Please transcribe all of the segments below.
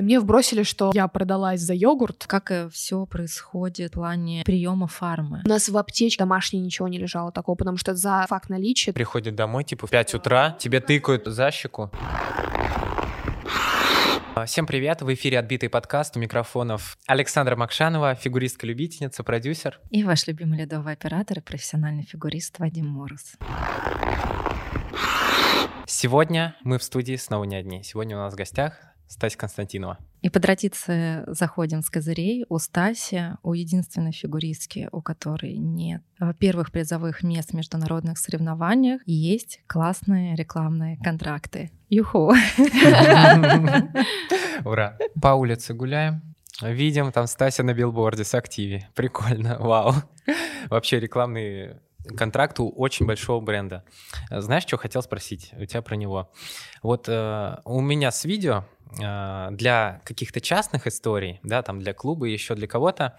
Мне вбросили, что я продалась за йогурт. Как все происходит в плане приема фармы? У нас в аптечке домашней ничего не лежало такого, потому что за факт наличия... Приходит домой, типа, в 5 утра, тебе тыкают за щеку. Всем привет, в эфире «Отбитый подкаст» у микрофонов Александра Макшанова, фигуристка-любительница, продюсер. И ваш любимый ледовый оператор и профессиональный фигурист Вадим Мороз. Сегодня мы в студии снова не одни. Сегодня у нас в гостях Стась Константинова. И по традиции заходим с козырей у Стаси, у единственной фигуристки, у которой нет первых призовых мест в международных соревнованиях, есть классные рекламные контракты. Юху! Ура! По улице гуляем, Видим там Стася на билборде с Активи. Прикольно, вау. Вообще рекламные контракт у очень большого бренда. Знаешь, что хотел спросить у тебя про него? Вот э, у меня с видео для каких-то частных историй, да, там для клуба, еще для кого-то,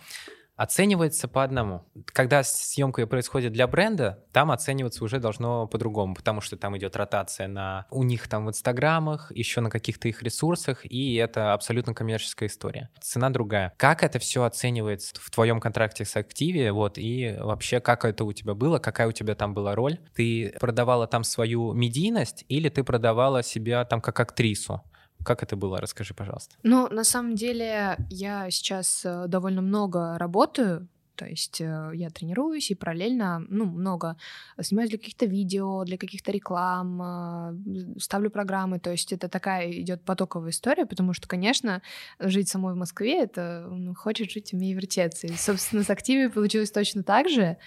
оценивается по одному. Когда съемка происходит для бренда, там оцениваться уже должно по-другому, потому что там идет ротация на у них там в инстаграмах, еще на каких-то их ресурсах, и это абсолютно коммерческая история. Цена другая. Как это все оценивается в твоем контракте с Активе, вот, и вообще как это у тебя было, какая у тебя там была роль? Ты продавала там свою медийность или ты продавала себя там как актрису? Как это было? Расскажи, пожалуйста. Ну, на самом деле, я сейчас э, довольно много работаю то есть э, я тренируюсь и параллельно, ну, много снимаю для каких-то видео, для каких-то реклам, а, ставлю программы. То есть это такая идет потоковая история, потому что, конечно, жить самой в Москве это ну, хочет жить, умей вертеться. И, собственно, с активами получилось точно так же.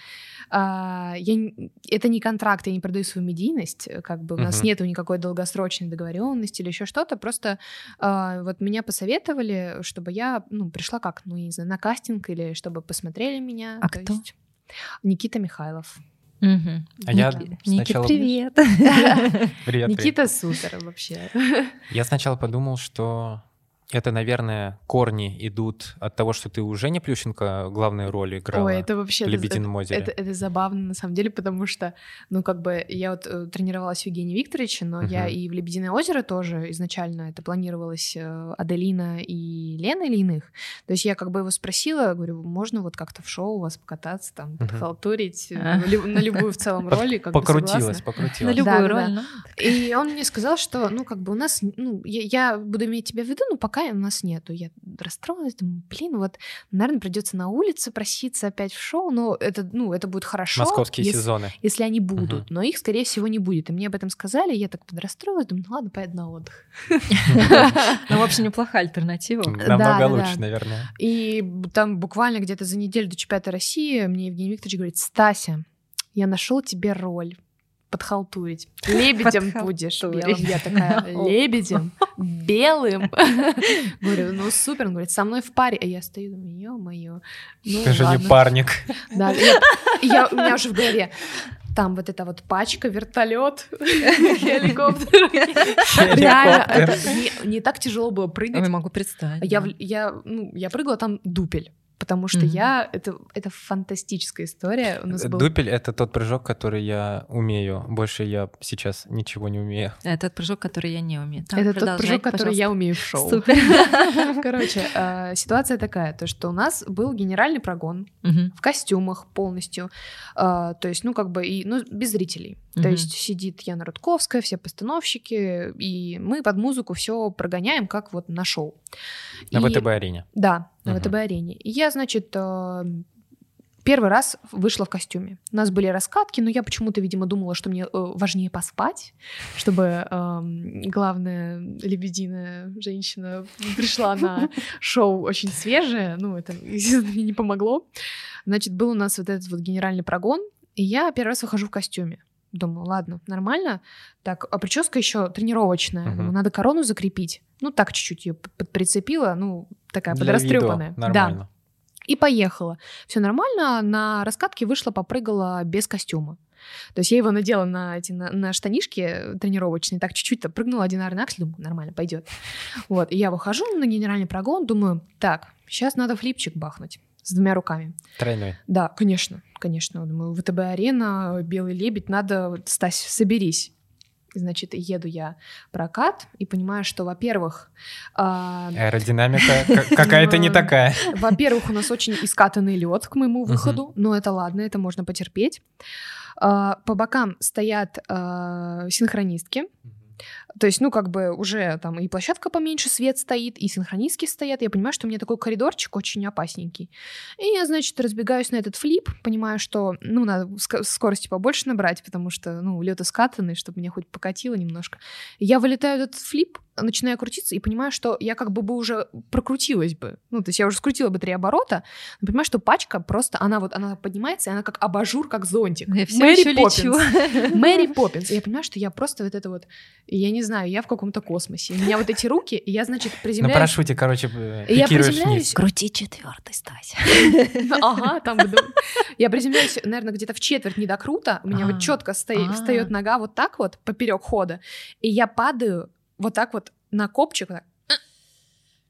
А, я, это не контракт, я не продаю свою медийность, как бы у нас нету никакой долгосрочной договоренности или еще что-то. Просто а, вот меня посоветовали, чтобы я ну, пришла как, ну, не знаю, на кастинг или чтобы посмотрели меня. А кто? Есть... Никита Михайлов. Угу. А Ник... я сначала... привет. привет. Никита супер вообще. Я сначала подумал, что это, наверное, корни идут от того, что ты уже не Плющенко главную роль играла Ой, это вообще, в «Лебедином это, Это, это забавно, на самом деле, потому что, ну, как бы, я вот э, тренировалась у Евгения Викторовича, но uh-huh. я и в «Лебединое озеро» тоже изначально это планировалось э, Аделина и Лена или иных. То есть я как бы его спросила, говорю, можно вот как-то в шоу у вас покататься, там, uh-huh. подхалтурить uh-huh. на любую в целом роли, как Покрутилась, покрутилась. На любую роль, ну. И он мне сказал, что, ну, как бы у нас, ну, я буду иметь тебя в виду, но пока пока у нас нету. Я расстроилась, думаю, блин, вот, наверное, придется на улице проситься опять в шоу, но это, ну, это будет хорошо. Московские если, сезоны. Если они будут, угу. но их, скорее всего, не будет. И мне об этом сказали, я так подрастроилась, думаю, ну ладно, поеду на отдых. Ну, в общем, неплохая альтернатива. Намного лучше, наверное. И там буквально где-то за неделю до чемпионата России мне Евгений Викторович говорит, Стася, я нашел тебе роль подхалтурить. Лебедем будешь белым. Я такая, лебедем? Белым? Говорю, ну супер. Он говорит, со мной в паре. А я стою, думаю, ё-моё. Ну, Ты же не парник. Да, я, у меня уже в голове там вот эта вот пачка, вертолет, хеликоптер. Реально, это не, не так тяжело было прыгать. Я могу представить. Я, я, ну, я прыгала там дупель потому что mm-hmm. я это это фантастическая история. У нас был... Дупель это тот прыжок, который я умею. Больше я сейчас ничего не умею. Это тот прыжок, который я не умею. Так, это тот прыжок, который я умею в шоу. Супер. Короче, а, ситуация такая, то что у нас был генеральный прогон в костюмах полностью, а, то есть ну как бы и ну без зрителей. То есть сидит Яна Рудковская, все постановщики, и мы под музыку все прогоняем, как вот на шоу. На ВТБ-арене. Да, на ВТБ-арене. И я, значит, э, первый раз вышла в костюме. У нас были раскатки, но я почему-то, видимо, думала, что мне э, важнее поспать, чтобы э, главная лебединая женщина пришла на шоу очень свежее. Ну, это, естественно, мне не помогло. Значит, был у нас вот этот вот генеральный прогон, и я первый раз выхожу в костюме. Думаю, ладно, нормально. Так, а прическа еще тренировочная. Uh-huh. Думаю, надо корону закрепить. Ну, так чуть-чуть ее прицепила, ну, такая Для подрастрепанная. Виду. Нормально. Да. И поехала. Все нормально. На раскатке вышла, попрыгала без костюма. То есть я его надела на эти на, на штанишки тренировочные, так чуть-чуть-то прыгнула одинарный аксель, думаю, нормально, пойдет. Вот, и я выхожу на генеральный прогон, думаю, так, сейчас надо флипчик бахнуть с двумя руками. Тройной. Да, конечно, конечно. Думаю, ВТБ-арена, Белый лебедь, надо, Стась, соберись. Значит, еду я прокат и понимаю, что, во-первых... а, Аэродинамика ка- какая-то не такая. Во-первых, у нас очень искатанный лед к моему выходу, но это ладно, это можно потерпеть. А, По бокам стоят а, синхронистки, то есть, ну, как бы уже там и площадка поменьше, свет стоит, и синхронистки стоят. Я понимаю, что у меня такой коридорчик очень опасненький. И я, значит, разбегаюсь на этот флип, понимаю, что, ну, надо скорости побольше набрать, потому что, ну, лед искатанный, чтобы меня хоть покатило немножко. Я вылетаю этот флип, начинаю крутиться и понимаю, что я как бы бы уже прокрутилась бы. Ну, то есть я уже скрутила бы три оборота, но понимаю, что пачка просто, она вот, она поднимается, и она как абажур, как зонтик. Я все Мэри еще лечу. Поппинс. Мэри Поппинс. И я понимаю, что я просто вот это вот, я не знаю, я в каком-то космосе. У меня вот эти руки, и я, значит, На приземляюсь. парашюте, короче, я приземляюсь, вниз. Крути четвертый, Стася. Ага, там Я приземляюсь, наверное, где-то в четверть не до крута. У меня А. вот четко А. встает нога вот так вот поперек хода. И я падаю вот так вот на копчик.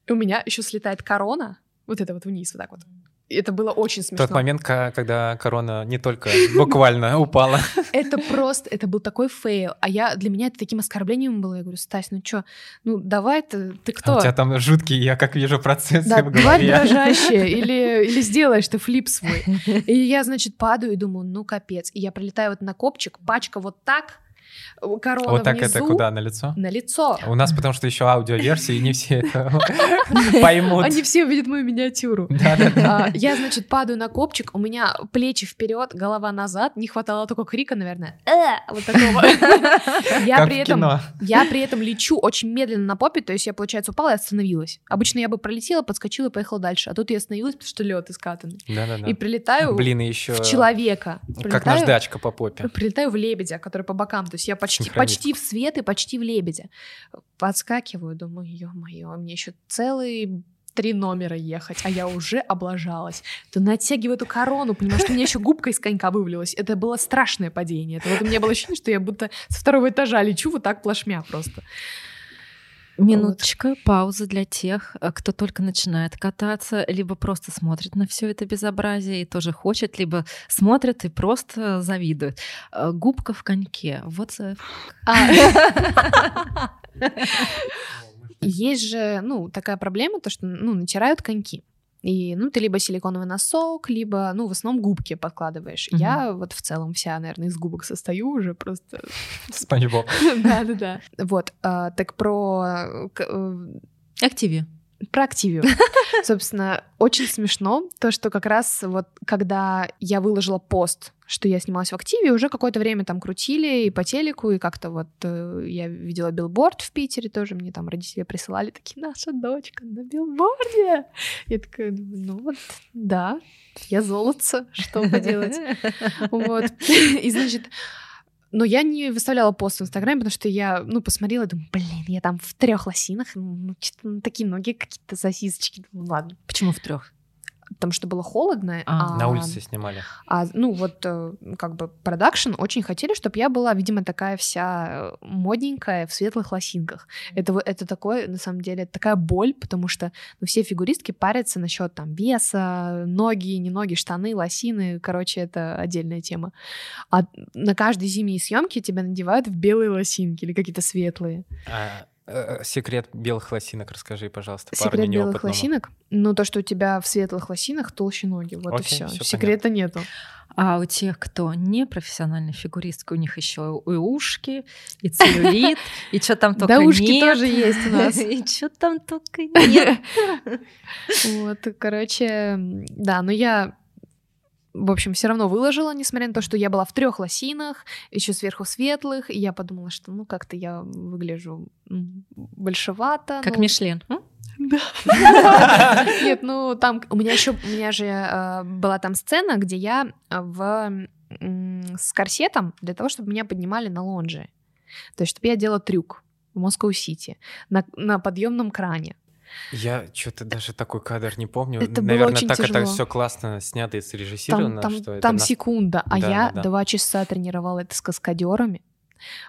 у меня еще слетает корона. Вот это вот вниз, вот так вот. Это было очень смешно. Тот момент, когда корона не только буквально упала. Это просто, это был такой фейл. А я, для меня это таким оскорблением было. Я говорю, Стась, ну чё, ну давай ты, ты А кто? у тебя там жуткий, я как вижу, процессы Да, в голове. дрожащая, или, или сделаешь ты флип свой. И я, значит, падаю и думаю, ну капец. И я прилетаю вот на копчик, пачка вот так, корона Вот так внизу, это куда, на лицо? на лицо. У нас потому что еще аудиоверсии, не все это поймут. Они все увидят мою миниатюру. А, Я, значит, падаю на копчик, у меня плечи вперед, голова назад, не хватало только крика, наверное. «Э!» Вот такого. Я при этом. Я при этом лечу очень медленно на попе, то есть я, получается, упала и остановилась. Обычно я бы пролетела, подскочила и поехала дальше, а тут я остановилась, потому что лед искатанный. И прилетаю Блин, еще в человека. как наждачка по попе. Прилетаю в лебедя, который по бокам. То есть я почти, почти в свет и почти в лебедя. Подскакиваю, думаю, ё-моё, мне еще целый три номера ехать, а я уже облажалась. То натягиваю эту корону, понимаю, что у меня еще губка из конька вывалилась. Это было страшное падение. Это вот у меня было ощущение, что я будто со второго этажа лечу вот так плашмя просто. Минуточка, пауза для тех, э, кто только начинает кататься, либо просто смотрит на все это безобразие и тоже хочет, либо смотрит и просто завидует. Э, Губка в коньке. Вот the А. Есть же, ну, такая проблема, то, что, ну, натирают коньки. И, ну, ты либо силиконовый носок, либо, ну, в основном губки подкладываешь. Мгм. Я вот в целом вся, наверное, из губок состою уже просто. Спанч Боб. Да-да-да. Вот, а, так про... э, к- э, Активи. Про Активию. Собственно, очень смешно то, что как раз вот когда я выложила пост, что я снималась в Активии, уже какое-то время там крутили и по телеку, и как-то вот э, я видела билборд в Питере тоже, мне там родители присылали, такие, наша дочка на билборде. Я такая, думаю, ну вот, да, я золотце, что поделать. Вот. И, значит, но я не выставляла пост в Инстаграме, потому что я, ну, посмотрела думаю, блин, я там в трех лосинах, ну, ну, такие ноги, какие-то сосисочки. Думаю, ладно. Почему в трех? Потому что было холодно. А, На улице снимали. А, ну, вот, э, как бы, продакшн очень хотели, чтобы я была, видимо, такая вся э, модненькая в светлых лосинках. Это, это такое, на самом деле, такая боль, потому что ну, все фигуристки парятся насчет там веса, ноги, не ноги, штаны, лосины. Короче, это отдельная тема. А на каждой зимней съемке тебя надевают в белые лосинки или какие-то светлые. А, секрет белых лосинок расскажи, пожалуйста, Секрет белых лосинок? Ну, то, что у тебя в светлых лосинах толще ноги. Вот и Окей, все. всё Секрета нету. А у тех, кто не профессиональный фигуристка, у них еще и ушки, и целлюлит, и что там только Да, ушки нет. тоже есть у нас. И что там только нет. Вот, короче, да, но я, в общем, все равно выложила, несмотря на то, что я была в трех лосинах, еще сверху светлых, и я подумала, что ну как-то я выгляжу большевато. Как ну, Мишлен. М? Нет, ну там у меня еще у меня же э, была там сцена, где я э, в с корсетом для того, чтобы меня поднимали на лонже, то есть чтобы я делала трюк в Москва-Сити на, на подъемном кране. Я что-то даже такой кадр не помню. Это было Наверное, очень так тяжело. это все классно снято и срежиссировано, Там, там, что это там нас- секунда, а Да, я да, да. два часа тренировала это с каскадерами.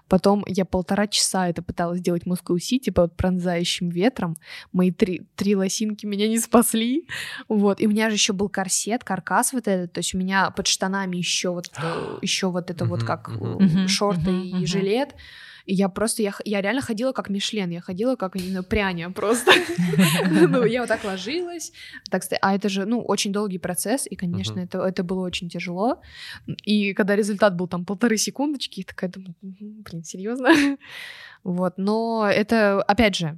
Потом я полтора часа это пыталась сделать в Москву-Сити под пронзающим ветром. Мои три, три лосинки меня не спасли. Вот. И у меня же еще был корсет, каркас вот этот. То есть у меня под штанами еще вот, э, еще вот это вот как э, шорты и жилет. И я просто, я, я реально ходила как Мишлен, я ходила как, знаю, пряня просто. Ну, я вот так ложилась, так а это же, ну, очень долгий процесс, и, конечно, это, это было очень тяжело. И когда результат был там полторы секундочки, я такая думаю, блин, серьезно? Вот, но это, опять же,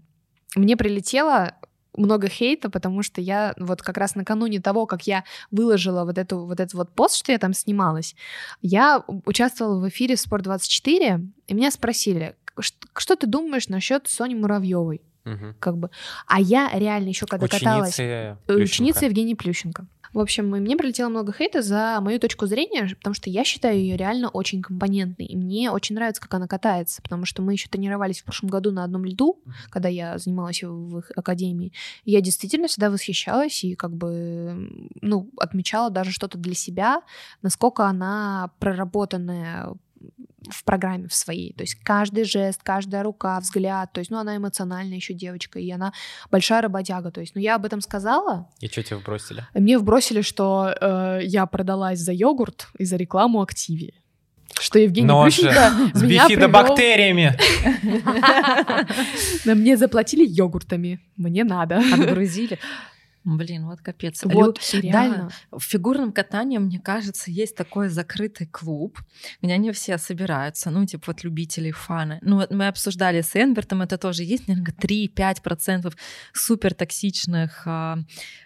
мне прилетело много хейта, потому что я вот как раз накануне того, как я выложила вот эту вот этот вот пост, что я там снималась, я участвовала в эфире Спорт24, и меня спросили, что, что ты думаешь насчет Сони Муравьевой? Угу. Как бы. А я реально еще когда Ученицы каталась... Плющенко. Ученица Евгения Плющенко. В общем, мне прилетело много хейта за мою точку зрения, потому что я считаю ее реально очень компонентной. И мне очень нравится, как она катается, потому что мы еще тренировались в прошлом году на одном льду, когда я занималась в их академии. И я действительно всегда восхищалась и как бы, ну, отмечала даже что-то для себя, насколько она проработанная в программе в своей. То есть каждый жест, каждая рука, взгляд. То есть, ну, она эмоциональная еще девочка, и она большая работяга. То есть, ну, я об этом сказала. И что тебе вбросили? Мне вбросили, что э, я продалась за йогурт и за рекламу Активии. Что Евгений Но Плющенко с меня бифидобактериями. Но мне заплатили йогуртами. Мне надо. Отгрузили. Блин, вот капец. Вот, Лю... реально. Да, в фигурном катании, мне кажется, есть такой закрытый клуб, где они все собираются, ну, типа вот любители, фаны. Ну, вот мы обсуждали с Энбертом, это тоже есть, наверное, 3-5% супер токсичных а,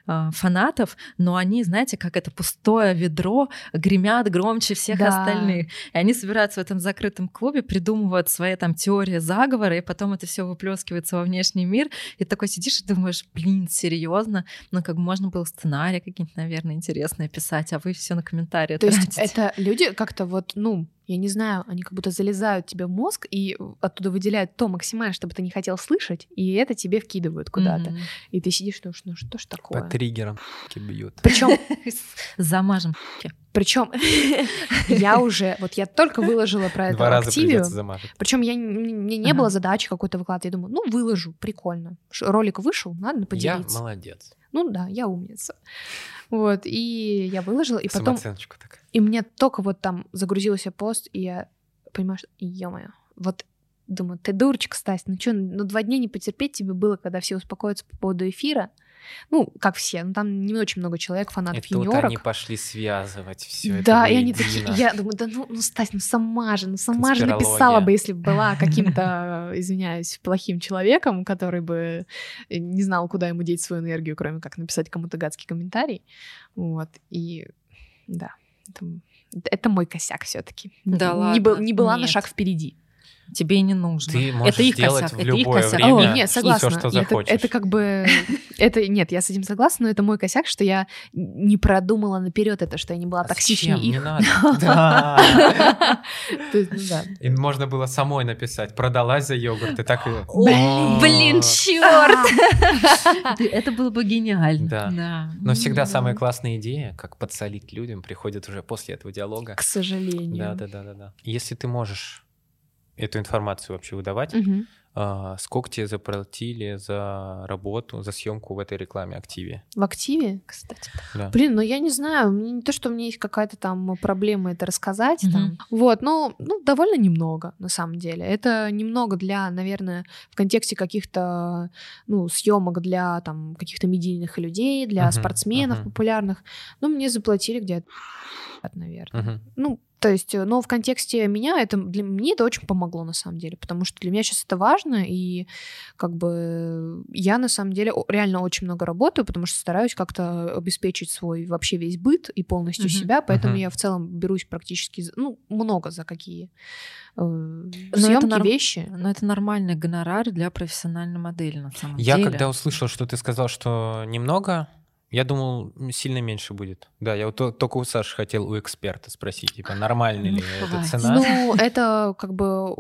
а, фанатов, но они, знаете, как это пустое ведро, гремят громче всех Да. остальных. И они собираются в этом закрытом клубе, придумывают свои там теории заговора, и потом это все выплескивается во внешний мир, и такой сидишь и думаешь, блин, серьезно? Ну, как бы можно было сценарий какие-нибудь, наверное, интересные писать, а вы все на комментарии То есть тратите. это люди как-то вот, ну, я не знаю, они как будто залезают тебе в мозг и оттуда выделяют то максимально, чтобы ты не хотел слышать, и это тебе вкидывают куда-то. Мгм. И ты сидишь, думаешь, ну что ж По такое? триггерам бьют. Причем, Замажем. причем я уже, вот я только выложила про раза активию, причем я, не- мне не было задачи какой-то выкладывать. Я думаю, ну, выложу, прикольно. Ролик вышел, надо Я поделиться. молодец. Ну да, я умница. Вот, и я выложила, и потом, так. и мне только вот там загрузился пост, и я понимаю, что, ё-моё, вот думаю, ты дурочка, Стась, ну что, ну два дня не потерпеть тебе было, когда все успокоятся по поводу эфира. Ну, как все, ну там не очень много человек, фанатов юниорок. они пошли связывать все это Да, и они такие, я думаю, да ну, ну Стась, ну сама же, ну сама же написала бы, если бы была каким-то, извиняюсь, плохим человеком, который бы э, не знал, куда ему деть свою энергию, кроме как написать кому-то гадский комментарий. Вот, и да, это, это мой косяк все таки Да не, ладно? был- не была на Нет. шаг впереди. Тебе и не нужно. Ты можешь это их делать косяк, в это их косяк. время О, нет, согласна. всё, что Это- захочешь. Это, как бы... Это, нет, я с этим согласна, но это мой косяк, что я не продумала наперед это, что я не была А токсичнее зачем? Не их. надо. Да. Ну да. И можно было самой написать, продалась за йогурт, и так и... Блин, черт! Это было бы гениально. Да. Но всегда самые классные идеи, как подсолить людям, приходят уже после этого диалога. К сожалению. Да, да, да, да. Если ты можешь эту информацию вообще выдавать, Мгм. а, сколько тебе заплатили за работу, за съемку в этой рекламе активе? В активе? Кстати, Да. Блин, ну я не знаю, мне не то, что у меня есть какая-то там проблема это рассказать, Мгм. там. вот, ну, ну, довольно немного, на самом деле. Это немного для, наверное, в контексте каких-то, ну, съемок для там каких-то медийных людей, для Мгм, спортсменов мгм. популярных. Ну, мне заплатили где-то, наверное. Мгм. Ну, то есть, э, но в контексте меня это для мне это очень помогло на самом деле, потому что для меня сейчас это важно, и как бы я на самом деле реально очень много работаю, потому что стараюсь как-то обеспечить свой вообще весь быт и полностью Мгм. себя, поэтому Мгм. я в целом берусь практически, за- ну, много за какие э, это съемки, норм- вещи. Но это нормальный гонорар для профессиональной модели, на самом Я деле. когда услышал, что ты сказал, что немного, я думал, сильно меньше будет. Да, я вот то- только у Саши хотел у эксперта спросить, типа, нормальная ли Ну, эта хватит. цена? Ну, это как бы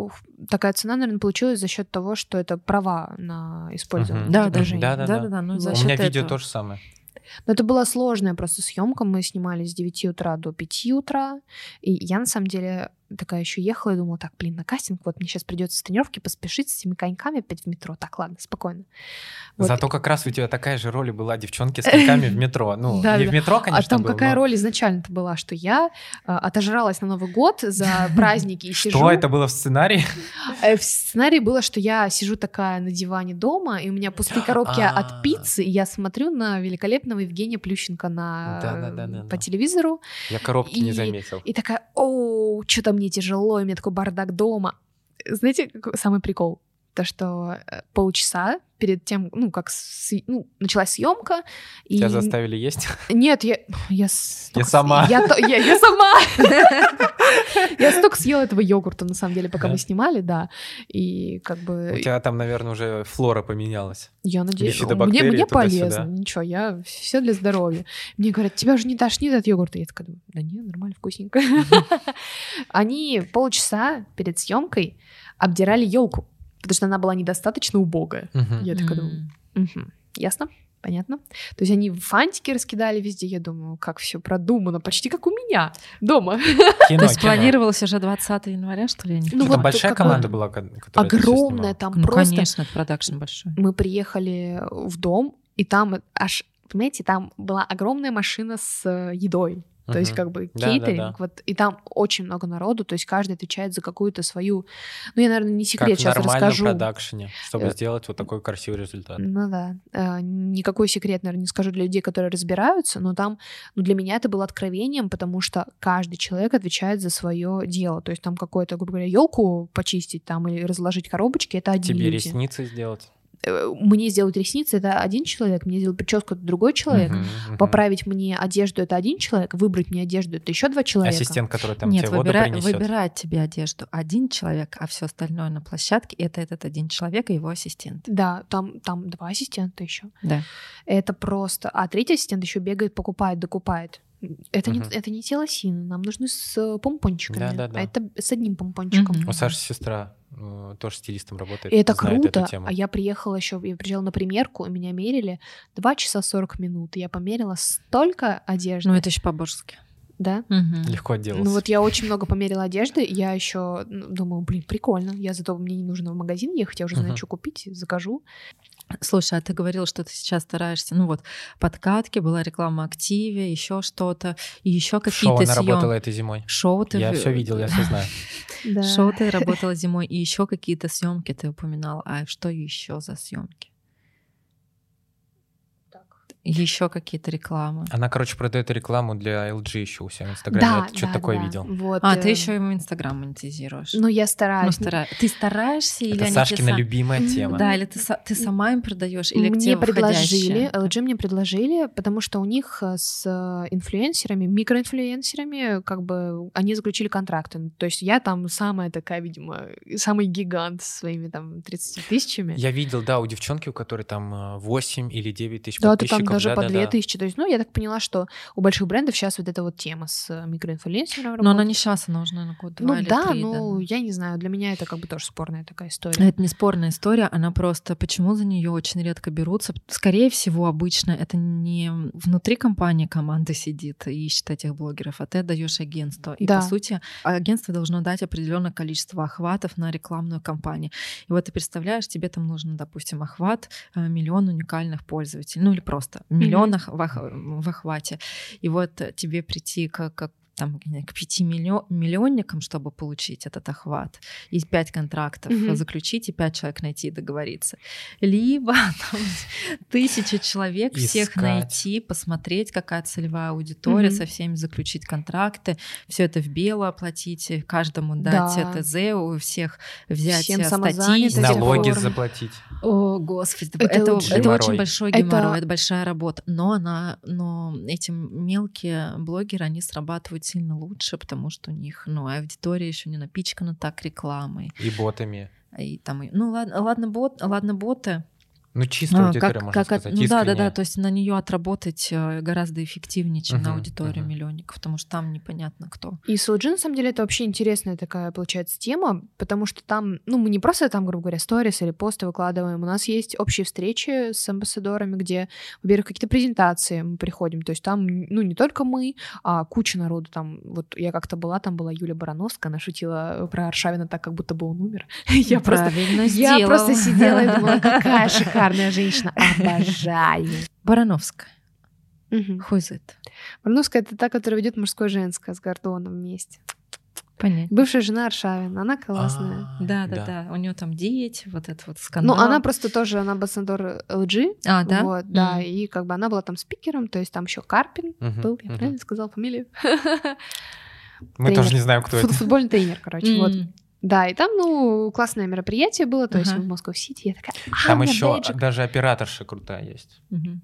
такая цена, наверное, получилась за счет того, что это права на использование. Да, да, изображения. да, да, да. У меня видео то же самое. Но это была сложная просто съемка. Мы снимали с 9 утра до 5 утра. И я, на самом деле, такая еще ехала и думала, так, блин, на кастинг, вот мне сейчас придется с тренировки поспешить с этими коньками опять в метро. Так, ладно, спокойно. Вот. Зато как раз у тебя такая же роль была девчонки с коньками в метро. Ну, Да, не да. в метро, А конечно, там был, какая но- роль изначально-то была, что я э, отожралась на Новый год за праздники и сижу. Что это было в сценарии? Э, В сценарии было, что я сижу такая на диване дома, и у меня пустые коробки А. от пиццы, и я смотрю на великолепного Евгения Плющенко на, Да-да-да-да-да. по телевизору, Я коробки не заметил. и такая, о, что-то мне тяжело, и у меня такой бардак дома. Знаете, самый прикол? То, что э, полчаса перед тем, ну, как с- ну, началась съемка, и... Тебя заставили есть? Нет, я... Я, с- сама. Я, я, я сама. Я столько съела этого йогурта, на самом деле, пока мы снимали, да. И как У бы... тебя там, наверное, уже флора поменялась. Я надеюсь, мне, мне полезно, ничего, я все для здоровья. Мне говорят, тебя же не тошнит от йогурта. Я такая, думаю, да нет, нормально, вкусненько. Они полчаса перед съемкой обдирали елку, потому что она была недостаточно убогая. Мгм. Я такая думаю. «Мгм, ясно, понятно. То есть они фантики раскидали везде, я думаю, как все продумано, почти как у меня дома. Кино, То есть кино. планировалось уже 20 января, что ли? Ну Что, вот там большая команда была, ко- которая Огромная там Ну, просто. конечно, это продакшн большой. Мы приехали в дом, и там аж, понимаете, там была огромная машина с э, едой. То есть как бы Да, да, кейтеринг, да. вот, и там очень много народу, то есть каждый отвечает за какую-то свою, ну я, наверное, не Как секрет в сейчас расскажу. продакшене, чтобы Э, сделать вот такой красивый результат. Ну да, Э, никакой секрет, наверное, не скажу для людей, которые разбираются, но там, ну для меня это было откровением, потому что каждый человек отвечает за свое дело, то есть там какое-то, грубо говоря, елку почистить там или разложить коробочки, это одни Тебе люди. ресницы сделать. Э, Мне сделать ресницы это один человек, мне сделать прическу это другой человек. Мгм, мгм. Поправить мне одежду это один человек, выбрать мне одежду это еще два человека. Ассистент, который там Нет, тебе воду выбира- принесет. выбирает тебе одежду один человек, а все остальное на площадке это этот один человек и его ассистент. Да, там, там два ассистента еще. Да. Это просто. А третий ассистент еще бегает, покупает, докупает. Это, не, Мгм. это не те лосины, нам нужны с э, помпончиками. Да-да-да. А это с одним помпончиком. Мгм. У Саши сестра э, тоже стилистом работает. И это знает круто. Эту тему. А я приехала еще, я приезжала на примерку, и меня мерили 2 часа 40 минут. И я померила столько одежды. Ну, это еще по-божески. Да? Мгм. Легко отделался. Ну вот я очень много померила одежды, я еще думаю, блин, прикольно. Я зато мне не нужно в магазин ехать, я уже знаю, Мгм. что купить, закажу. Слушай, а ты говорил, что ты сейчас стараешься, ну вот, подкатки, была реклама активе, еще что-то, и еще Шоу какие-то она работала съемки. этой зимой. Шоу ты Я все видел, я все знаю. Шоу ты работала зимой, и еще какие-то съемки ты упоминала. А что еще за съемки? Еще какие-то рекламы. Она, короче, продает рекламу для LG еще у себя в Инстаграме. Да, Я что-то да, такое да. видел. Вот, А, э, ты еще ему Инстаграм монетизируешь. Ну, я Ну, стараюсь. стара- Ты стараешься или Это они Сашкина сам- любимая тема. Да, или ты, ты сама им продаешь, или к мне предложили? LG мне предложили, потому что у них э, с э, инфлюенсерами, микроинфлюенсерами, как бы они заключили контракты. То есть я там самая такая, видимо, самый гигант со своими там 30 тысячами. Я видел, да, у девчонки, у которой там э, 8 или 9 тысяч Да, ты там подписчиков. Даже по да-да-да. 2000. То есть, ну, я так поняла, что у больших брендов сейчас вот эта вот тема с э, микроинфлюенсером Но она работает. не сейчас, она уже, наверное, год, Ну да, три, ну, да. я не знаю, для меня это как бы тоже спорная такая история. Это не спорная история, она просто почему за нее очень редко берутся. Скорее всего, обычно это не внутри компании команда сидит и ищет этих блогеров, а ты отдаешь агентству. И Да. по сути, агентство должно дать определенное количество охватов на рекламную кампанию. И вот ты представляешь, тебе там нужно, допустим, охват э, миллион уникальных пользователей, ну или просто миллион ох- в ох- в охвате. И вот тебе прийти как, как там, к пяти миллио- миллионникам, чтобы получить этот охват, и пять контрактов Мгм. заключить, и пять человек найти и договориться. Либо там, тысяча человек, всех Искать. найти, посмотреть, какая целевая аудитория, Мгм. со всеми заключить контракты, все это в бело оплатить, каждому дать Да. ТЗ, у всех взять Всем э, статистику. Налоги заплатить. О, господи, Это это, очень- это очень большой Это- геморрой, это... большая работа. Но она, но эти мелкие блогеры, они срабатывают сильно лучше, потому что у них, ну, аудитория еще не напичкана так рекламой. И ботами. И там, ну ладно, ладно, бот, ладно боты, Ну, чисто А, аудитория, как, можно как от- сказать, ну да, да, да, то есть на нее отработать э, гораздо эффективнее, чем на Мгм, аудиторию мгм. миллионников, потому что там непонятно кто. И с LG, на самом деле, это вообще интересная такая, получается, тема, потому что там, ну, мы не просто там, грубо говоря, сторис или посты выкладываем, у нас есть общие встречи с амбассадорами, где, во-первых, какие-то презентации мы приходим, то есть там, ну, не только мы, а куча народу, там, вот я как-то была, там была Юля Барановская, она шутила про Аршавина так, как будто бы он умер. Я просто... Я просто сидела и думала, какая шикарная женщина, обожаю. Барановская. Мгм. Хуйзет. Барановская — это та, которая ведет мужское женское с Гордоном вместе. Понятно. Бывшая жена Аршавина, она классная. А, Да, да, да. У нее там дети, вот это вот скандал. Ну, она просто тоже, она амбассадор LG. А, да? Вот, да, М. и как бы она была там спикером, то есть там еще Карпин Мгм, был, я мгм. правильно сказала фамилию? Мы тренер. тоже не знаем, кто Фут- это. Футбольный тренер, короче, вот. Да, и там, ну, классное мероприятие было, то есть Ага. в Москва-Сити, я такая, «А, Там еще бейджик». даже операторша крутая есть. Мгм.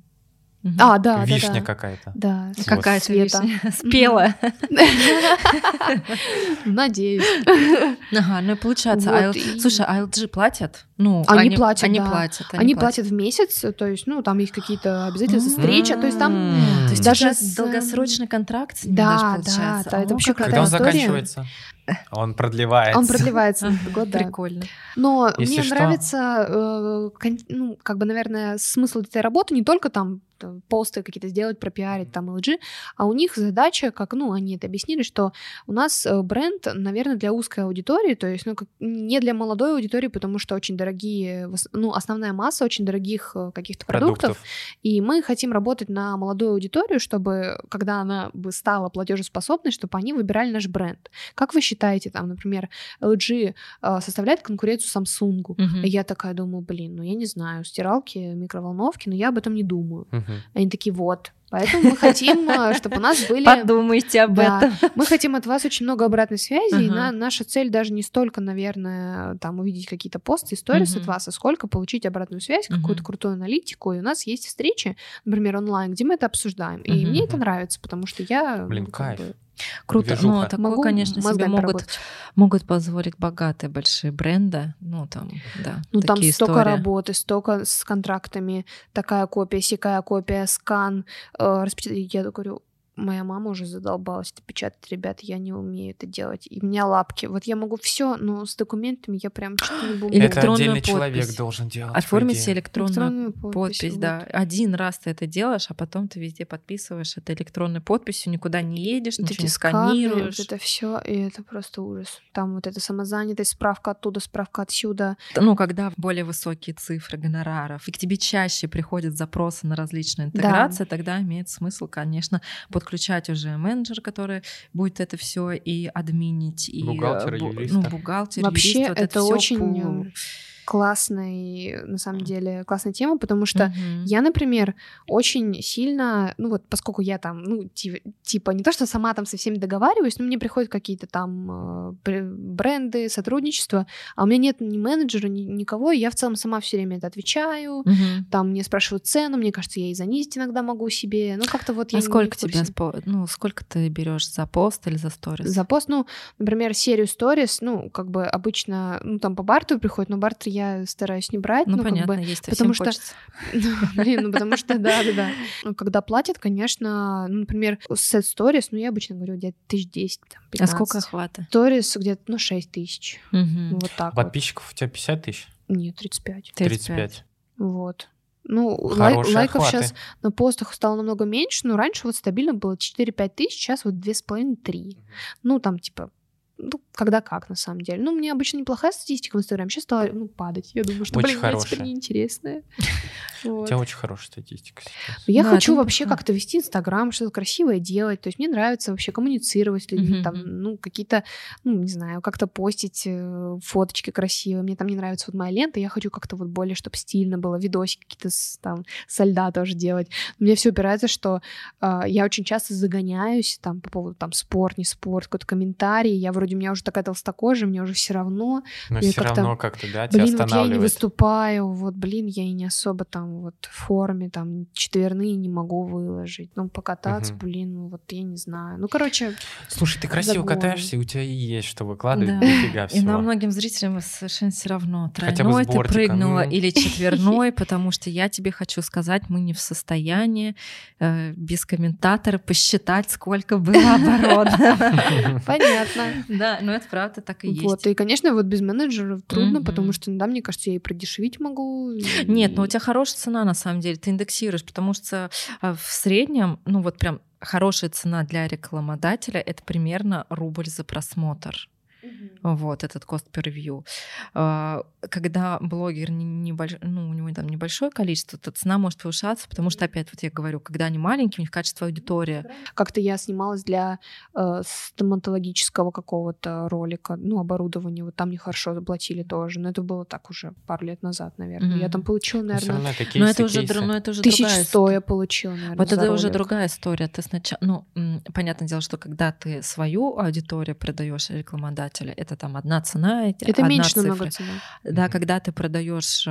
Мгм. А, да, да, Вишня да. какая-то. Да, Вот. Какая Света. Света? Спела. Надеюсь. Ага, ну и получается, Слушай, а LG платят? Ну, Они платят, Они да. платят. Они платят в месяц, то есть, ну, там есть какие-то обязательства, встреча, то есть там... То есть Даже с, долгосрочный контракт с да, даже да, получается. да, это вообще как Когда он заканчивается? Он продлевается. Он продлевается год, да. Прикольно. Но Если мне что- нравится, э, ну, как бы, наверное, смысл этой работы не только там там, посты какие-то сделать, пропиарить там LG, а у них задача, как, ну, они это объяснили, что у нас э, бренд, наверное, для узкой аудитории, то есть, ну, как, не для молодой аудитории, потому что очень дорогие, ну, основная масса очень дорогих э, каких-то продуктов, Продуктов. и мы хотим работать на молодую аудиторию, чтобы, когда она бы стала платежеспособной, чтобы они выбирали наш бренд. Как вы считаете, там, например, LG э, составляет конкуренцию Samsung? И я такая думаю, блин, ну я не знаю, стиралки, микроволновки, но я об этом не думаю. Мгм. Они такие, вот. Поэтому мы хотим, э, чтобы у нас были... Подумайте об Да. этом. Мы хотим от вас очень много обратной связи, и Ага. на- наша цель даже не столько, наверное, там увидеть какие-то посты, сторис Мгм. от вас, а сколько получить обратную связь, какую-то Мгм. крутую аналитику. И у нас есть встречи, например, онлайн, где мы это обсуждаем. И мне это нравится, потому что я... Блин, как кайф. бы, Круто. Движуха. Ну, такое, Могу конечно, себе могут, поработать. могут позволить богатые большие бренды. Ну, там, да, Ну, там столько истории. работы, столько с контрактами, такая копия, сякая копия, скан, э, Я говорю, моя мама уже задолбалась это печатать, ребят, я не умею это делать. И у меня лапки. Вот я могу все, но с документами я прям что-то не буду. Или Это отдельный подпись. человек должен делать. Оформить электронную Электронную подпись, вот. да. Один раз ты это делаешь, а потом ты везде подписываешь это электронной подписью, никуда не едешь, Вот ничего не сканируешь. вот это все, и это просто ужас. Там вот эта самозанятость, справка оттуда, справка отсюда. Ну, когда более высокие цифры гонораров, и к тебе чаще приходят запросы на различные интеграции, тогда имеет смысл, конечно, подключать уже менеджера, который будет это все и админить, и Бухгалтера, э, бу- юриста. ну, бухгалтер, Вообще, юрист, вот это всё очень по- классный, на самом деле, классная тема, потому что Мгм. Я, например, очень сильно, ну вот поскольку я там, ну, ти- типа, не то, что сама там со всеми договариваюсь, но мне приходят какие-то там э, бр- бренды, сотрудничество, а у меня нет ни менеджера, ни никого, и я в целом сама все время это отвечаю, Мгм. там мне спрашивают цену, мне кажется, я и занизить иногда могу себе, ну как-то вот я А сколько тебе, ну, сколько ты берешь за пост или за сторис? За пост, ну, например, серию сторис, ну, как бы обычно, ну, там по бартеру приходит, но бартер я стараюсь не брать, Ну, ну, как понятно, бы, есть потому что хочется. Ну, Блин, ну потому что, да, да, да. Ну, когда платят, конечно, ну, например, сет сторис, ну, я обычно говорю, где-то тысяч десять, там, А 15. сколько охвата? Сторис где-то, ну, шесть тысяч. Ну, вот так вот. Подписчиков у тебя 50 тысяч? Нет, 35. 35. Вот. Ну, лай- Хорошие лайков охваты. сейчас на постах стало намного меньше, но раньше вот стабильно было 4-5 тысяч, сейчас вот 2,5-3. Ну, там, типа, ну, когда как, на самом деле. Ну, мне обычно неплохая статистика в Инстаграме, сейчас стала, ну, падать. Я думаю, что, Очень блин, я теперь хорошая. неинтересная. У Вот. тебя очень хорошая статистика сейчас. Я Да, хочу вообще как-то вести Инстаграм, что-то красивое делать. То есть мне нравится вообще коммуницировать с людьми, там, ну, какие-то, ну, не знаю, как-то постить э, фоточки красивые. Мне там не нравится вот моя лента, я хочу как-то вот более, чтобы стильно было, видосики какие-то там со льда тоже делать. Мне все упирается, что э, я очень часто загоняюсь там по поводу там спорт, не спорт, какой-то комментарий. Я вроде, у меня уже такая толстокожая, мне уже все равно. Но все как-то, равно как-то, да, тебя Блин, вот я и не выступаю, вот, блин, я и не особо там вот в форме, там четверные не могу выложить. Ну, покататься, Мгм. блин, вот я не знаю. Ну, короче, Слушай, ты красиво Загоны. катаешься, и у тебя и есть что выкладывать, Да. дофига И нам всего. многим зрителям совершенно все равно, Хотя бы тройной с ты прыгнула ну. или четверной, потому что я тебе хочу сказать, мы не в состоянии э, без комментатора посчитать, сколько было оборот. понятно. Да, но это правда так и Вот, есть. и, конечно, вот без менеджеров трудно, потому что, да, мне кажется, я и продешевить могу. Нет, но у тебя хорошая цена на самом деле, ты индексируешь, потому что а, в среднем, ну вот прям хорошая цена для рекламодателя это примерно рубль за просмотр. Вот этот cost per view. А, Когда блогер не, небольш... ну, у него там небольшое количество, то цена может повышаться, потому что, опять, вот я говорю, когда они маленькие, у них качество аудитории. Как-то я снималась для э, стоматологического какого-то ролика, ну, оборудования, вот там нехорошо заплатили тоже, но это было так уже пару лет назад, наверное. Я Мгм. там получила, наверное, это кейсы, Но это уже, но это уже другая 1100 история. я получила, наверное, Вот это уже ролик. другая история. Ты сначала, ну, м, понятное дело, что когда ты свою аудиторию продаешь рекламодателя, это там одна цена, эти- Это одна меньше цифра. намного цена. Да, Мгм. когда ты продаешь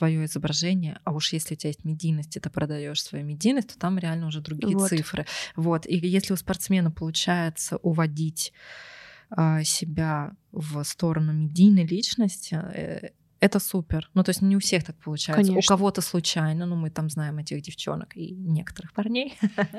свое изображение, а уж если у тебя есть медийность, и ты продаешь свою медийность, то там реально уже другие Вот. цифры. Вот. И если у спортсмена получается уводить а, себя в сторону медийной личности, э, это супер. Ну, то есть не у всех так получается. Конечно. У кого-то случайно, ну, мы там знаем этих девчонок и некоторых парней.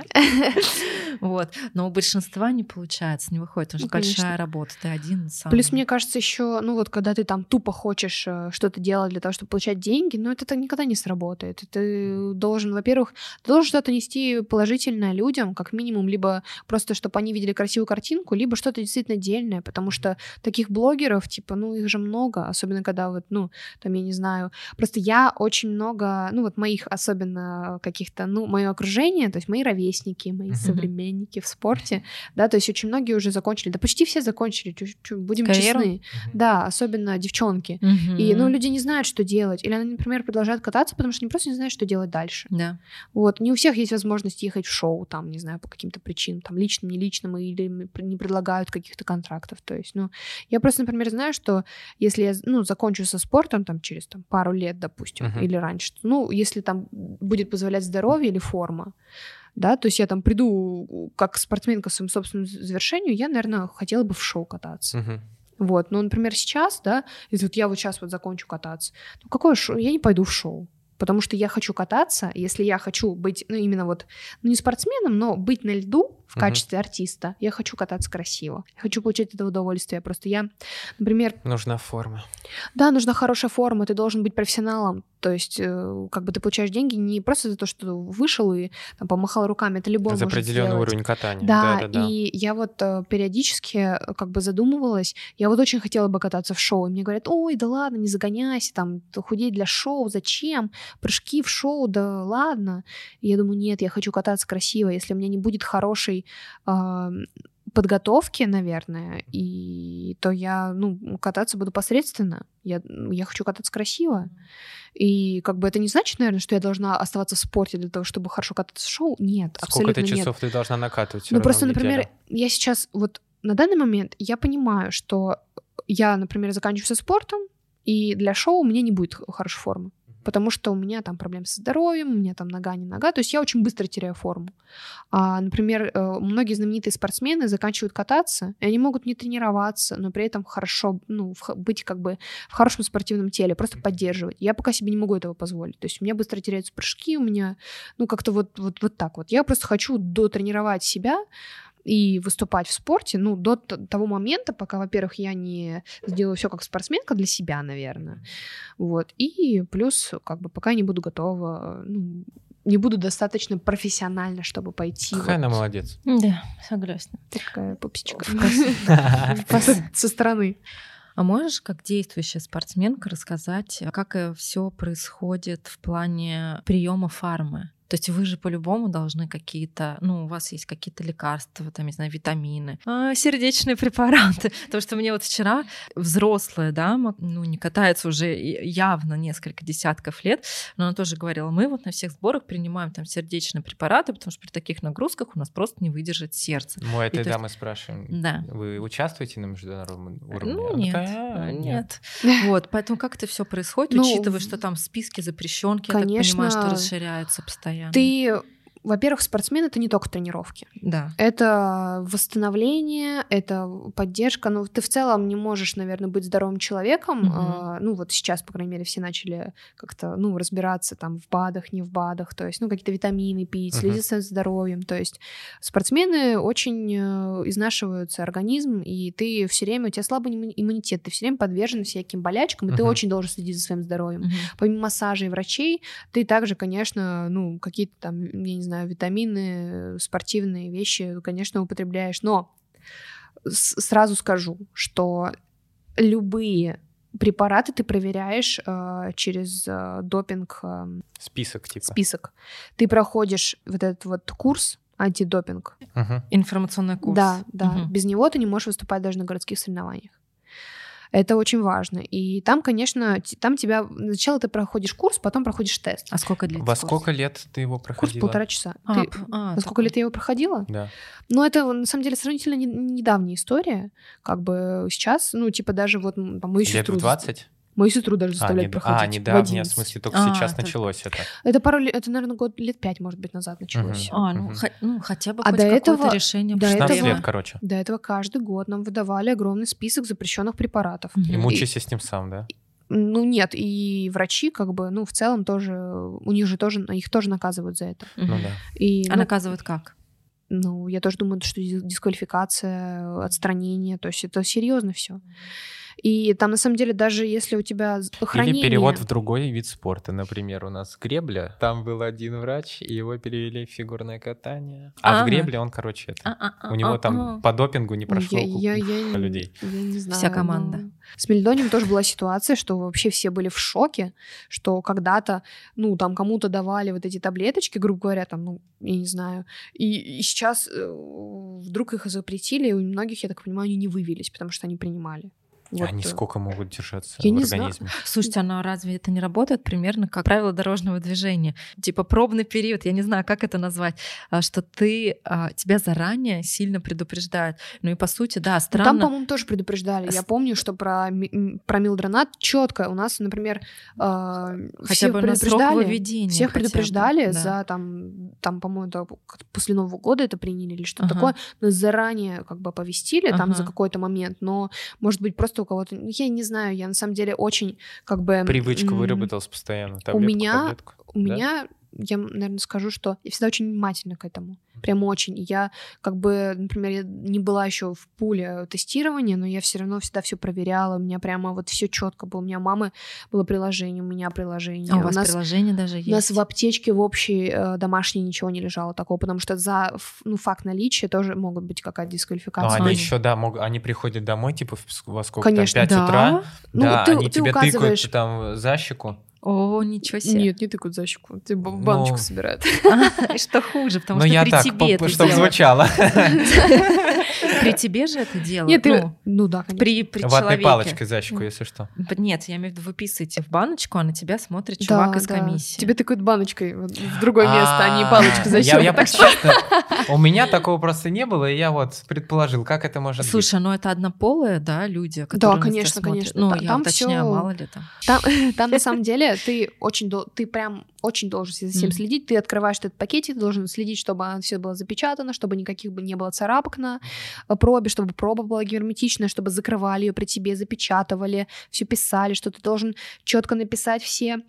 Вот. Но у большинства не получается, не выходит, потому Ну, что большая работа, ты один сам. Плюс, мне кажется, еще, ну вот, когда ты там тупо хочешь э, что-то делать для того, чтобы получать деньги, ну это никогда не сработает. Ты должен, во-первых, ты должен что-то нести положительное людям, как минимум, либо просто, чтобы они видели красивую картинку, либо что-то действительно дельное, потому что таких блогеров, типа, ну их же много, особенно когда вот, ну, там, я не знаю, просто я очень много, ну вот моих особенно каких-то, ну, мое окружение, то есть мои ровесники, мои Мгм. современники в спорте, да, то есть очень многие уже закончили, да почти все закончили, будем Карьеру? честны. Мгм. Да, особенно девчонки. Мгм. И, ну, люди не знают, что делать. Или они, например, продолжают кататься, потому что они просто не знают, что делать дальше. Да. Вот. Не у всех есть возможность ехать в шоу, там, не знаю, по каким-то причинам, там, личным, не личным, или не предлагают каких-то контрактов. То есть, ну, я просто, например, знаю, что если я, ну, закончу со спортом, там, через, там, пару лет, допустим, Мгм. или раньше, ну, если там будет позволять здоровье или форма, да, то есть я там приду как спортсменка к своему собственному завершению, я, наверное, хотела бы в шоу кататься. Мгм. Вот, ну, например, сейчас, да, если вот я вот сейчас вот закончу кататься, ну, какое шоу? Я не пойду в шоу, потому что я хочу кататься, если я хочу быть, ну, именно вот, ну, не спортсменом, но быть на льду в качестве артиста, я хочу кататься красиво, я хочу получать этого удовольствие. Просто я, например, Нужна форма. да, нужна хорошая форма, ты должен быть профессионалом. То есть, э, как бы ты получаешь деньги не просто за то, что вышел и там, помахал руками, это любой За определенный сделать. уровень катания. Да, да, да. и я вот э, периодически э, как бы задумывалась, я вот очень хотела бы кататься в шоу, и мне говорят, ой, да ладно, не загоняйся, там, худеть для шоу, зачем? Прыжки в шоу, да ладно. И я думаю, нет, я хочу кататься красиво, если у меня не будет хорошей а, подготовки, наверное, и то я, ну, кататься буду посредственно. Я, я хочу кататься красиво. И как бы это не значит, наверное, что я должна оставаться в спорте для того, чтобы хорошо кататься в шоу. Нет, Сколько абсолютно нет. часов ты должна накатывать? Ну, просто, например, я сейчас вот на данный момент я понимаю, что я, например, заканчиваю со спортом, и для шоу у меня не будет хорошей формы. Потому что у меня там проблемы со здоровьем, у меня там нога не нога. То есть я очень быстро теряю форму. А, например, э, многие знаменитые спортсмены заканчивают кататься, и они могут не тренироваться, но при этом хорошо, ну, в быть как бы в хорошем спортивном теле, просто поддерживать. Я пока себе не могу этого позволить. То есть у меня быстро теряются прыжки, у меня, ну, как-то вот, вот, вот так вот. Я просто хочу дотренировать себя, и выступать в спорте, ну, до того момента, пока, во-первых, я не сделаю все как спортсменка для себя, наверное. Вот. И плюс, как бы, пока я не буду готова, ну, не буду достаточно профессионально, чтобы пойти. Какая вот она молодец. Да, согласна. такая пупсичка. Со стороны. А можешь, как действующая спортсменка, рассказать, как все происходит в плане приема фармы? То есть вы же по-любому должны какие-то, ну, у вас есть какие-то лекарства, там, не знаю, витамины, а, сердечные препараты. Потому что мне вот вчера взрослая дама, ну, не катается уже явно несколько десятков лет, но она тоже говорила, мы вот на всех сборах принимаем там сердечные препараты, потому что при таких нагрузках у нас просто не выдержит сердце. Мы этой дамы спрашиваем, Да. вы участвуете на международном уровне? Ну, нет, такая, нет. Вот, поэтому как это все происходит, Ну, учитывая, что там списки запрещенки, я так понимаю, что конечно, расширяются постоянно. Ты, во-первых, спортсмен это не только тренировки. Да. Это восстановление, это поддержка. Ну, ты в целом не можешь, наверное, быть здоровым человеком. Мгм. А, ну, вот сейчас, по крайней мере, все начали как-то, ну, разбираться там в БАДах, не в БАДах. То есть, ну, какие-то витамины пить, Мгм. следить за здоровьем. То есть спортсмены очень э, изнашиваются организм, и ты все время, у тебя слабый имму- иммунитет, ты все время подвержен всяким болячкам, и ты Мгм. очень должен следить за своим здоровьем. Мгм. Помимо массажа и врачей, ты также, конечно, ну, какие-то там, я не знаю, витамины, спортивные вещи, конечно, употребляешь. Но сразу скажу, что любые препараты ты проверяешь э, через э, допинг э, Список типа. список. Ты проходишь вот этот вот курс антидопинг. Мгм. Информационный курс. Да, да. Мгм. Без него ты не можешь выступать даже на городских соревнованиях. Это очень важно. И там, конечно, там тебя... Сначала ты проходишь курс, потом проходишь тест. А сколько длится Во курс? сколько лет ты его Курс проходила? полтора часа. А, Ты- а, на сколько такой. лет я его проходила? Да. Ну, это на самом деле сравнительно не- недавняя история. Как бы сейчас, ну, типа даже вот м, там, мою Лет в 20? Мою сестру даже А, заставляют нед- проходить. а, в недавнее, в 11. смысле, только А, сейчас только- началось это. Это пару лет, это, наверное, год лет пять, может быть, назад началось. Мгм. А, ну, Мгм. хо- ну, хотя бы А хоть до какое-то этого- решение. до 16 этого- лет, короче. До этого каждый год нам выдавали огромный список запрещенных препаратов. Мгм. И И- мучайся с ним сам, да? Ну нет, и врачи как бы, ну в целом тоже, у них же тоже, их тоже наказывают за это. Ну да. И, А ну, наказывают как? ну, я тоже думаю, что дис- дисквалификация, отстранение, то есть это серьезно все. И там на самом деле даже если у тебя хранение... Или перевод в другой вид спорта. Например, у нас гребля. Там был один врач, и его перевели в фигурное катание. А Ага. в гребле он, короче, это... А-а-а-а. У него там по допингу не прошло я, я, я людей. я не знаю. Вся команда. но С Мельдонием тоже была ситуация, что вообще все были в шоке, что когда-то, ну, там кому-то давали вот эти таблеточки, грубо говоря, там, ну, я не знаю, и, и сейчас э, вдруг их запретили, и у многих, я так понимаю, они не вывелись, потому что они принимали. Вот, Они э, сколько могут держаться Я в не знаю. организме? Слушайте, а разве это не работает примерно как правило дорожного движения? Типа пробный период, я не знаю, как это назвать, а, что ты, а, тебя заранее сильно предупреждают. Ну и по сути, да, Ну, странно. Там, по-моему, тоже предупреждали. Я помню, что про, про милдронат четко у нас, например, Хотя всех бы на срок предупреждали. Всех хотя бы, предупреждали да. за там, там, по-моему, после Нового года это приняли или что-то Ага. такое. Нас заранее как бы оповестили там за Ага. какой-то момент, но, может быть, просто у кого-то... ну, Я не знаю, я на самом деле очень как бы... Привычку м, выработалась постоянно. Таблетку, меня- таблетку. У Да? меня, я, наверное, скажу, что я всегда очень внимательна к этому. Прям очень. И Я как бы, например, я не была еще в пуле тестирования, но я все равно всегда все проверяла. У меня прямо вот все четко было. У меня у мамы было приложение, у меня приложение. А у вас нас приложение даже есть? У нас в аптечке в общей э, домашней ничего не лежало такого, потому что за ну, факт наличия тоже могут быть какая-то Но дисквалификация. они Ани. еще, да, могут, они приходят домой, типа, во сколько Конечно, там, 5 да. утра. Ну, да, ты- они ты тебе указываешь- тыкают там за щеку. О, ничего себе. Нет, не тыкают за щеку. Ты б- Ну, баночку собирают. Что хуже, потому что при тебе это чтобы звучало. При тебе же это делают. Нет, ты... ну, Ну да, конечно. при, при Ватной палочкой за щеку, если что. Нет, я имею в виду, вы писаете в баночку, а на тебя смотрит чувак Да, из да. комиссии. Тебе тыкают баночкой в другое место, а не А, палочкой за я- щеку. У меня такого просто не было, и я вот предположил, как это может быть. Слушай, ну это однополые, да, люди, которые тебя конечно, конечно. Ну, я там уточняю, мало ли. Там, там на самом деле ты очень, дол- ты прям очень должен за всем Мгм. следить. Ты открываешь этот пакетик, ты должен следить, чтобы все было запечатано, чтобы никаких бы не было царапок на э, пробе, чтобы проба была герметичная, чтобы закрывали ее при тебе, запечатывали, все писали, что ты должен четко написать все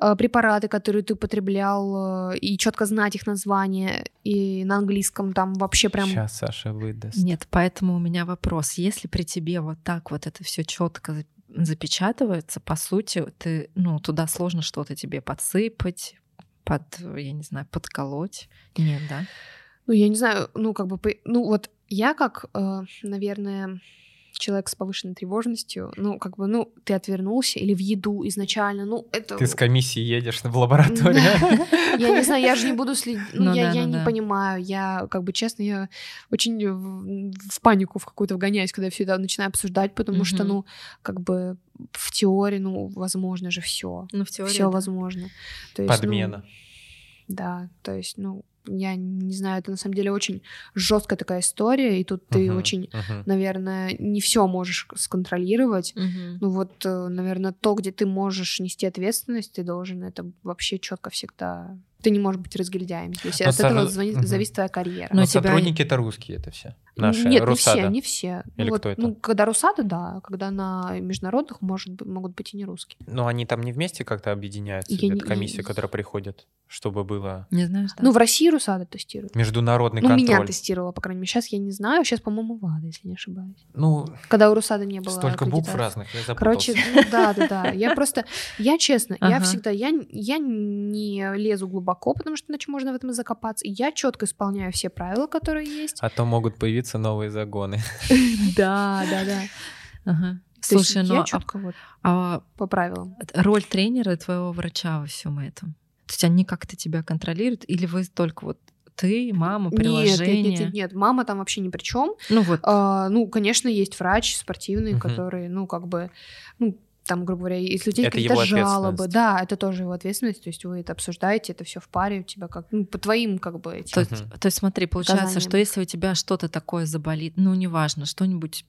э, препараты, которые ты употреблял, э, и четко знать их название. И на английском там вообще прям Сейчас Саша выдаст. Нет, поэтому у меня вопрос. Если при тебе вот так вот это все четко запечатывается, по сути, ты, ну, туда сложно что-то тебе подсыпать, под, я не знаю, подколоть. Нет, да? Ну, я не знаю, ну, как бы, ну, вот я как, э, наверное, человек с повышенной тревожностью, ну, как бы, ну, ты отвернулся или в еду изначально, ну, это... Ты с комиссии едешь в лабораторию. Я не знаю, я же не буду следить, ну, я не понимаю, я, как бы, честно, я очень в панику в какую-то вгоняюсь, когда я все это начинаю обсуждать, потому что, ну, как бы, в теории, ну, возможно же все. Ну, в теории. Все возможно. Подмена. Да, то есть, ну, я не знаю, это на самом деле очень жесткая такая история, и тут uh-huh, ты очень, uh-huh. наверное, не все можешь сконтролировать. Uh-huh. Ну вот, э, наверное, то, где ты можешь нести ответственность, ты должен это вообще четко всегда ты не можешь быть разгильдяем. То есть Но от этого звонит, угу. зависит твоя карьера. Но, Но тебя... сотрудники это русские, это все. Наши, Нет, Русада. не все, не все. Или вот, кто это? Ну, когда Русада, да, когда на международных может, могут быть и не русские. Но они там не вместе как-то объединяются, Я это комиссия, не... которая приходит, чтобы было... Не знаю, что. Ну, в России Русада тестирует. Международный ну, контроль. меня тестировала, по крайней мере. Сейчас я не знаю, сейчас, по-моему, ВАДА, если не ошибаюсь. Ну... Когда у Русада не было Столько букв разных, я запутался. Короче, ну, да, да, да. Я просто... Я честно, я всегда... Я, я не лезу глубоко, потому что иначе можно в этом закопаться. Я четко исполняю все правила, которые есть. А то могут появиться новые загоны. Да, да, да. Слушай, ну я четко вот а по правилам. Роль тренера и твоего врача во всем этом. То есть они как-то тебя контролируют, или вы только вот ты, мама, приложение? Нет, нет, нет, нет, мама там вообще ни при чем. Ну вот. А, ну, конечно, есть врач спортивный, угу. который, ну, как бы, ну, там, грубо говоря, если у тебя какие-то жалобы, да, это тоже его ответственность, то есть вы это обсуждаете, это все в паре у тебя как, ну, по твоим как бы этим. То, есть, то есть смотри, получается, показаниям. что если у тебя что-то такое заболит, ну, неважно, что-нибудь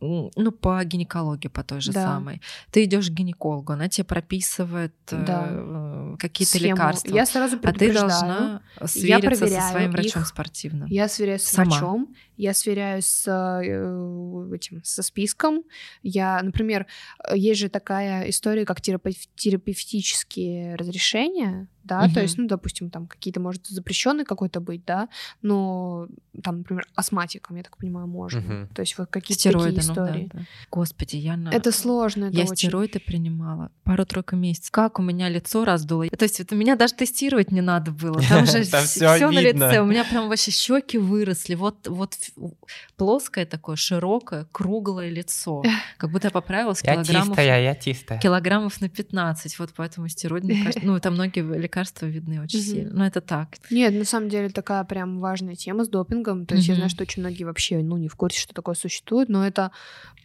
ну, по гинекологии, по той же да. самой. Ты идешь к гинекологу, она тебе прописывает да. э, какие-то Схему. лекарства. Я сразу А ты должна свериться со своим врачом их. спортивным. Я сверяюсь с Сама. врачом, я сверяюсь с, э, этим, со списком. Я, например, есть же такая история, как терапевтические разрешения, да, угу. то есть, ну, допустим, там какие-то, может, запрещенный какой-то быть, да, но там, например, астматикам, я так понимаю, можно. Угу. То есть вот какие-то Стероиды, такие истории. Ну, да, да. Господи, я на... Это сложно, это Я очень... стероиды принимала пару-тройку месяцев. Как у меня лицо раздуло. То есть это меня даже тестировать не надо было. Там же все на лице. У меня прям вообще щеки выросли. Вот, вот плоское такое, широкое, круглое лицо. Как будто я поправилась килограммов... Я чистая, я чистая. Килограммов на 15. Вот поэтому стероиды, ну, там многие лекарства видны очень сильно. Но это так. Нет, на самом деле такая прям важная тема с допингом. То есть я знаю, что очень многие вообще, ну, не в курсе, что такое существует, но это,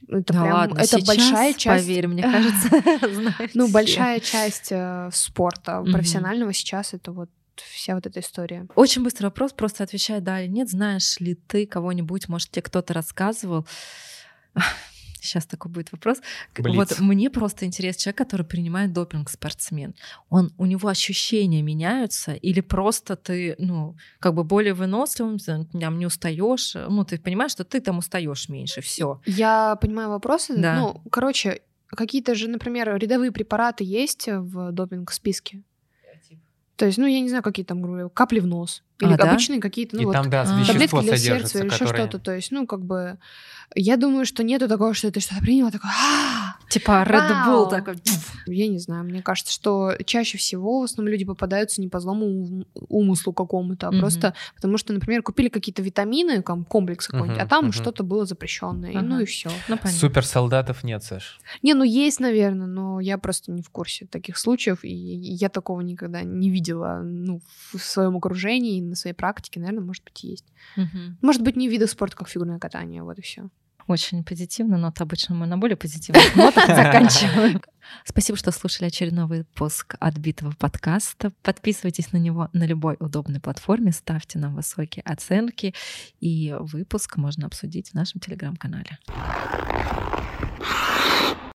это да прям... Ладно, это сейчас, большая часть... поверь, мне кажется, Ну, большая часть э, спорта профессионального сейчас это вот вся вот эта история. Очень быстрый вопрос, просто отвечай да или нет. Знаешь ли ты кого-нибудь, может, тебе кто-то рассказывал? Сейчас такой будет вопрос. Блиц. Вот мне просто интересен человек, который принимает допинг спортсмен. Он, у него ощущения меняются или просто ты, ну, как бы более выносливым, там не устаешь, ну, ты понимаешь, что ты там устаешь меньше, все. Я понимаю вопросы. Да. Ну, короче, какие-то же, например, рядовые препараты есть в допинг-списке? То есть, ну, я не знаю, какие там, говорю, капли в нос. Или а, обычные да? какие-то, ну, И вот, там, да, таблетки для сердца или еще что-то. То есть, ну, как бы, я думаю, что нету такого, что ты что-то приняла, такое, Типа Red Bull такой. Я не знаю, мне кажется, что чаще всего в основном люди попадаются не по злому умыслу какому-то, а просто потому что, например, купили какие-то витамины, там, комплекс какой-нибудь, а там что-то было запрещенное, ну и все. Ну, Супер солдатов нет, Саш. Не, ну есть, наверное, но я просто не в курсе таких случаев, и я такого никогда не видела, ну, в своем окружении, на своей практике, наверное, может быть, есть. Может быть, не виды спорта, как фигурное катание, вот и все. Очень позитивно, но обычно мы на более позитивных нотах заканчиваем. Спасибо, что слушали очередной выпуск отбитого подкаста. Подписывайтесь на него на любой удобной платформе, ставьте нам высокие оценки, и выпуск можно обсудить в нашем телеграм-канале.